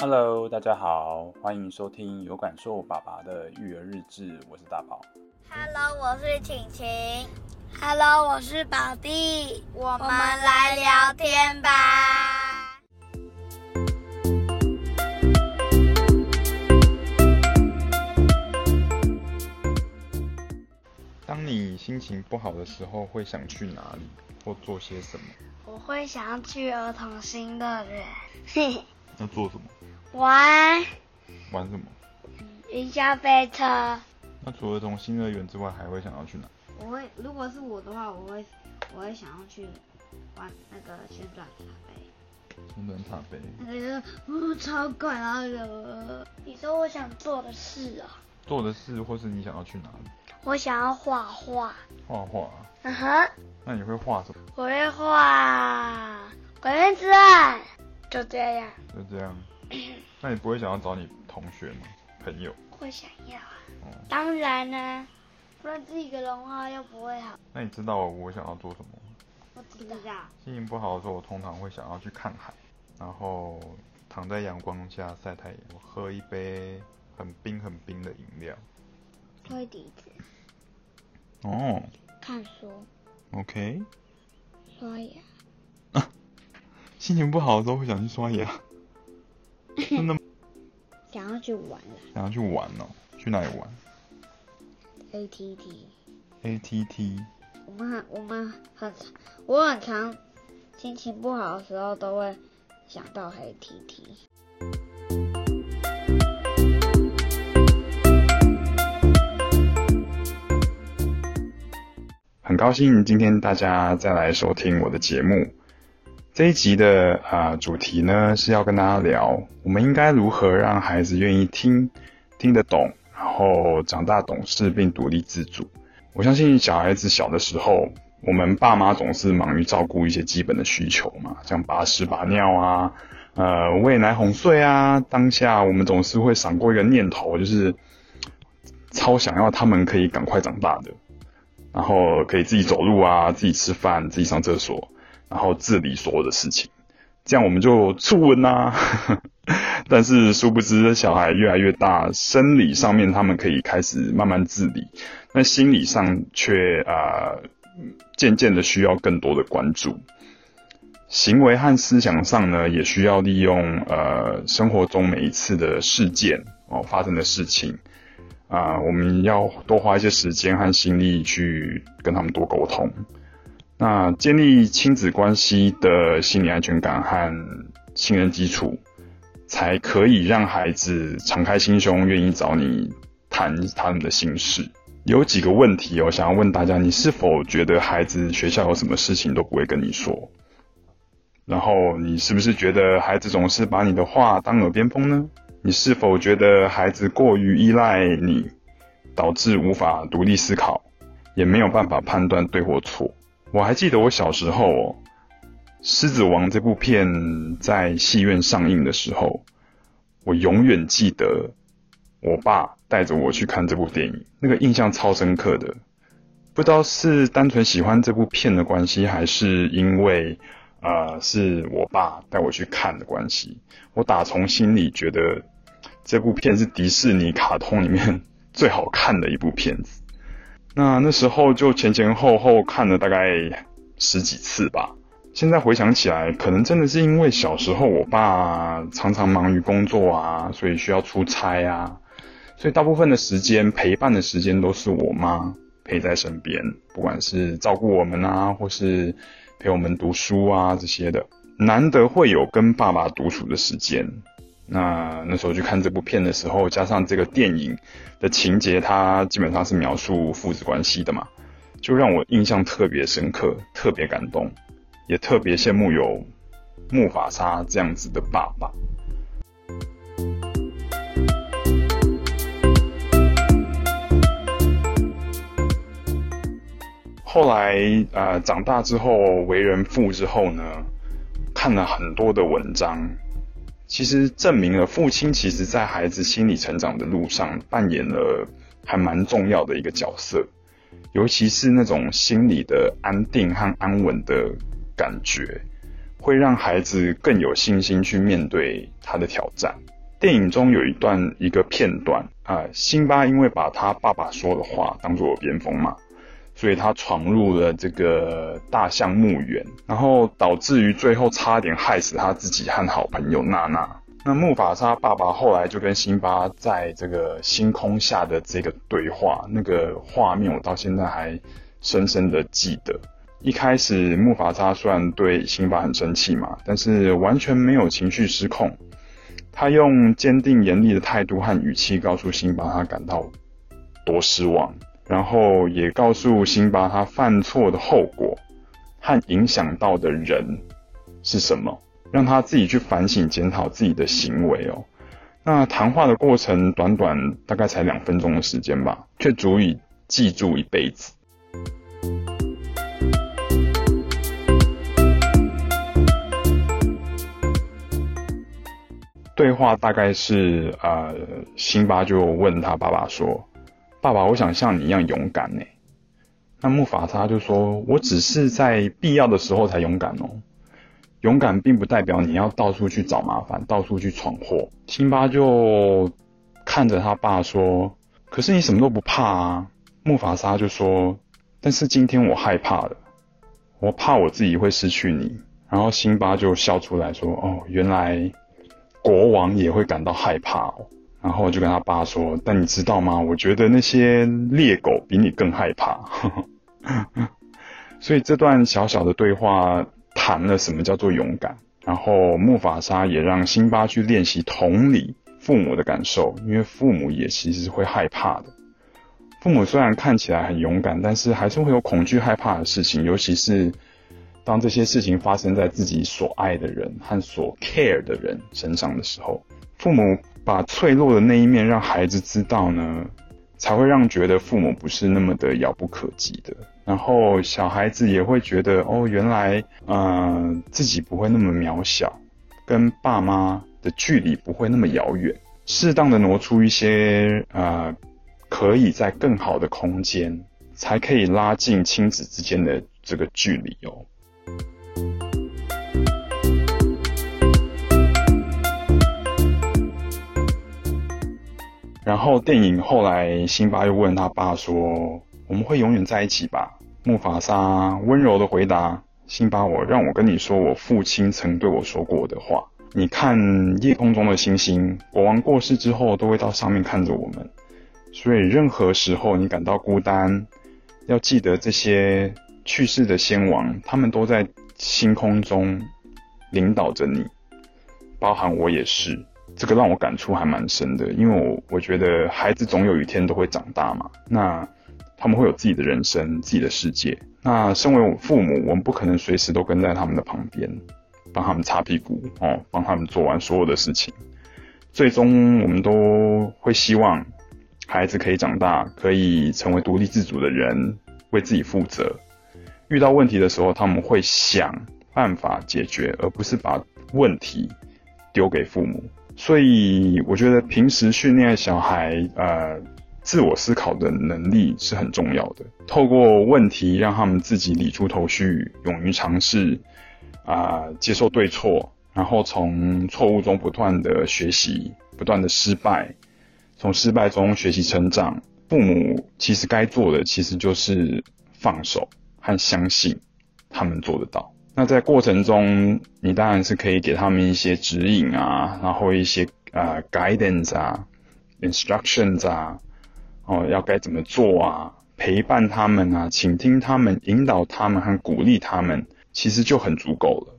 Hello，大家好，欢迎收听有感受爸爸的育儿日志，我是大宝。Hello，我是晴晴。Hello，我是宝弟。我们来聊天吧。心情不好的时候，会想去哪里或做些什么？我会想要去儿童新乐园。那做什么？玩。玩什么？云霄飞车。那除了儿童新乐园之外，还会想要去哪？我会，如果是我的话，我会，我会想要去玩那个旋转塔杯。旋转塔杯。那个就是，哦，超快啊！你说我想做的事啊？做的事，或是你想要去哪里？我想要画画。画画。嗯哼。那你会画什么？我会画鬼灭之刃。就这样。就这样。那你不会想要找你同学吗？朋友？会想要啊。哦。当然呢，不然自己一个人画又不会好。那你知道我想要做什么吗？我知道。心情不好的时候，我通常会想要去看海，然后躺在阳光下晒太阳，我喝一杯很冰很冰的饮料。吹笛子。哦，看书，OK，刷牙，啊，心情不好的时候会想去刷牙，真的吗？想要去玩了，想要去玩哦，去哪里玩？ATT，ATT，我们很，我们很，我很常心情不好的时候都会想到 ATT。很高兴今天大家再来收听我的节目。这一集的啊、主题呢，是要跟大家聊，我们应该如何让孩子愿意听、听得懂，然后长大懂事并独立自主。我相信小孩子小的时候，我们爸妈总是忙于照顾一些基本的需求嘛，像把屎把尿啊，呃喂奶哄睡啊。当下我们总是会闪过一个念头，就是超想要他们可以赶快长大的。然后可以自己走路啊，自己吃饭，自己上厕所，然后自理所有的事情，这样我们就促温呐。但是殊不知，小孩越来越大，生理上面他们可以开始慢慢自理，那心理上却啊、渐渐的需要更多的关注。行为和思想上呢，也需要利用呃生活中每一次的事件哦发生的事情。啊，我们要多花一些时间和心力去跟他们多沟通。那建立亲子关系的心理安全感和信任基础，才可以让孩子敞开心胸，愿意找你谈他们的心事。有几个问题哦，想要问大家：你是否觉得孩子学校有什么事情都不会跟你说？然后你是不是觉得孩子总是把你的话当耳边风呢？你是否觉得孩子过于依赖你，导致无法独立思考，也没有办法判断对或错？我还记得我小时候哦，《狮子王》这部片在戏院上映的时候，我永远记得我爸带着我去看这部电影，那个印象超深刻的。不知道是单纯喜欢这部片的关系，还是因为。啊、呃，是我爸带我去看的关系。我打从心里觉得这部片是迪士尼卡通里面 最好看的一部片子。那那时候就前前后后看了大概十几次吧。现在回想起来，可能真的是因为小时候我爸常常忙于工作啊，所以需要出差啊，所以大部分的时间陪伴的时间都是我妈陪在身边，不管是照顾我们啊，或是。陪我们读书啊，这些的，难得会有跟爸爸独处的时间。那那时候去看这部片的时候，加上这个电影的情节，它基本上是描述父子关系的嘛，就让我印象特别深刻，特别感动，也特别羡慕有木法沙这样子的爸爸。后来，呃，长大之后，为人父之后呢，看了很多的文章，其实证明了父亲其实在孩子心理成长的路上扮演了还蛮重要的一个角色，尤其是那种心理的安定和安稳的感觉，会让孩子更有信心去面对他的挑战。电影中有一段一个片段啊，辛巴因为把他爸爸说的话当作耳边风嘛，所以他闯入了这个大象墓园，然后导致于最后差点害死他自己和好朋友娜娜。那木法沙爸爸后来就跟辛巴在这个星空下的这个对话，那个画面我到现在还深深的记得。一开始木法沙虽然对辛巴很生气嘛，但是完全没有情绪失控。他用坚定严厉的态度和语气告诉辛巴他感到多失望，然后也告诉辛巴他犯错的后果和影响到的人是什么。让他自己去反省检讨自己的行为哦。那谈话的过程短短大概才两分钟的时间吧，却足以记住一辈子。对话大概是呃，辛巴就问他爸爸说：“爸爸，我想像你一样勇敢呢。”那木法沙就说：“我只是在必要的时候才勇敢哦。”勇敢并不代表你要到处去找麻烦，到处去闯祸。辛巴就看着他爸说：“可是你什么都不怕啊。”木法沙就说：“但是今天我害怕了，我怕我自己会失去你。”然后辛巴就笑出来说：“哦，原来国王也会感到害怕哦。”然后我就跟他爸说：“但你知道吗？我觉得那些猎狗比你更害怕。”所以这段小小的对话。谈了什么叫做勇敢，然后木法沙也让辛巴去练习同理父母的感受，因为父母也其实会害怕的。父母虽然看起来很勇敢，但是还是会有恐惧、害怕的事情，尤其是当这些事情发生在自己所爱的人和所 care 的人身上的时候，父母把脆弱的那一面让孩子知道呢，才会让觉得父母不是那么的遥不可及的。然后小孩子也会觉得哦，原来呃自己不会那么渺小，跟爸妈的距离不会那么遥远，适当的挪出一些呃，可以在更好的空间，才可以拉近亲子之间的这个距离哦。然后电影后来，辛巴又问他爸说。我们会永远在一起吧？木法沙温柔的回答：“辛巴，我让我跟你说我父亲曾对我说过的话。你看夜空中的星星，国王过世之后都会到上面看着我们。所以任何时候你感到孤单，要记得这些去世的先王，他们都在星空中领导着你，包含我也是。这个让我感触还蛮深的，因为我我觉得孩子总有一天都会长大嘛。那。他们会有自己的人生、自己的世界。那身为我父母，我们不可能随时都跟在他们的旁边，帮他们擦屁股哦，帮他们做完所有的事情。最终，我们都会希望孩子可以长大，可以成为独立自主的人，为自己负责。遇到问题的时候，他们会想办法解决，而不是把问题丢给父母。所以，我觉得平时训练小孩，呃。自我思考的能力是很重要的。透过问题让他们自己理出头绪，勇于尝试，啊、接受对错，然后从错误中不断的学习，不断的失败，从失败中学习成长。父母其实该做的，其实就是放手和相信他们做得到。那在过程中，你当然是可以给他们一些指引啊，然后一些啊、呃、guidance 啊，instructions 啊。哦，要该怎么做啊？陪伴他们啊，倾听他们，引导他们和鼓励他们，其实就很足够了。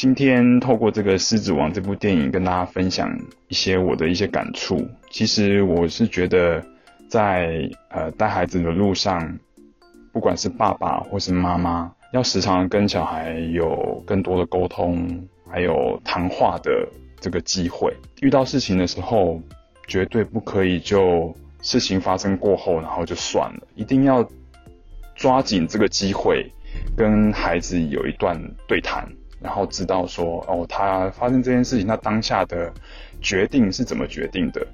今天透过这个《狮子王》这部电影，跟大家分享一些我的一些感触。其实我是觉得在，呃带孩子的路上，不管是爸爸或是妈妈。要时常跟小孩有更多的沟通，还有谈话的这个机会。遇到事情的时候，绝对不可以就事情发生过后，然后就算了。一定要抓紧这个机会，跟孩子有一段对谈，然后知道说，哦，他发生这件事情，他当下的决定是怎么决定的，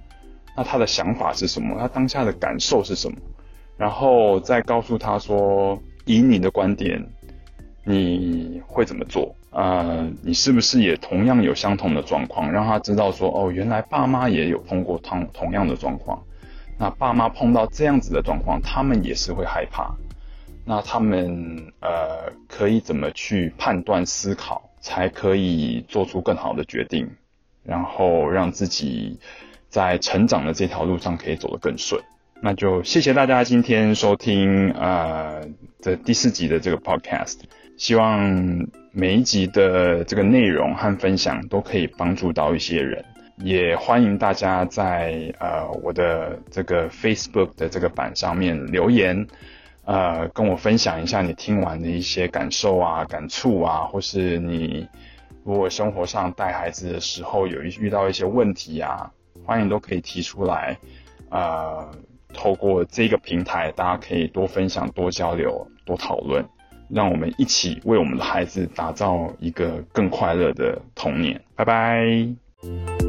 那他的想法是什么？他当下的感受是什么？然后再告诉他说，以你的观点，你会怎么做？呃，你是不是也同样有相同的状况？让他知道说，哦，原来爸妈也有碰过同同样的状况。那爸妈碰到这样子的状况，他们也是会害怕。那他们呃，可以怎么去判断思考，才可以做出更好的决定，然后让自己在成长的这条路上可以走得更顺。那就谢谢大家今天收听呃的第四集的这个 podcast，希望每一集的这个内容和分享都可以帮助到一些人，也欢迎大家在呃我的这个 Facebook 的这个版上面留言。呃，跟我分享一下你听完的一些感受啊、感触啊，或是你如果生活上带孩子的时候有遇到一些问题啊，欢迎都可以提出来。呃，透过这个平台，大家可以多分享、多交流、多讨论，让我们一起为我们的孩子打造一个更快乐的童年。拜拜。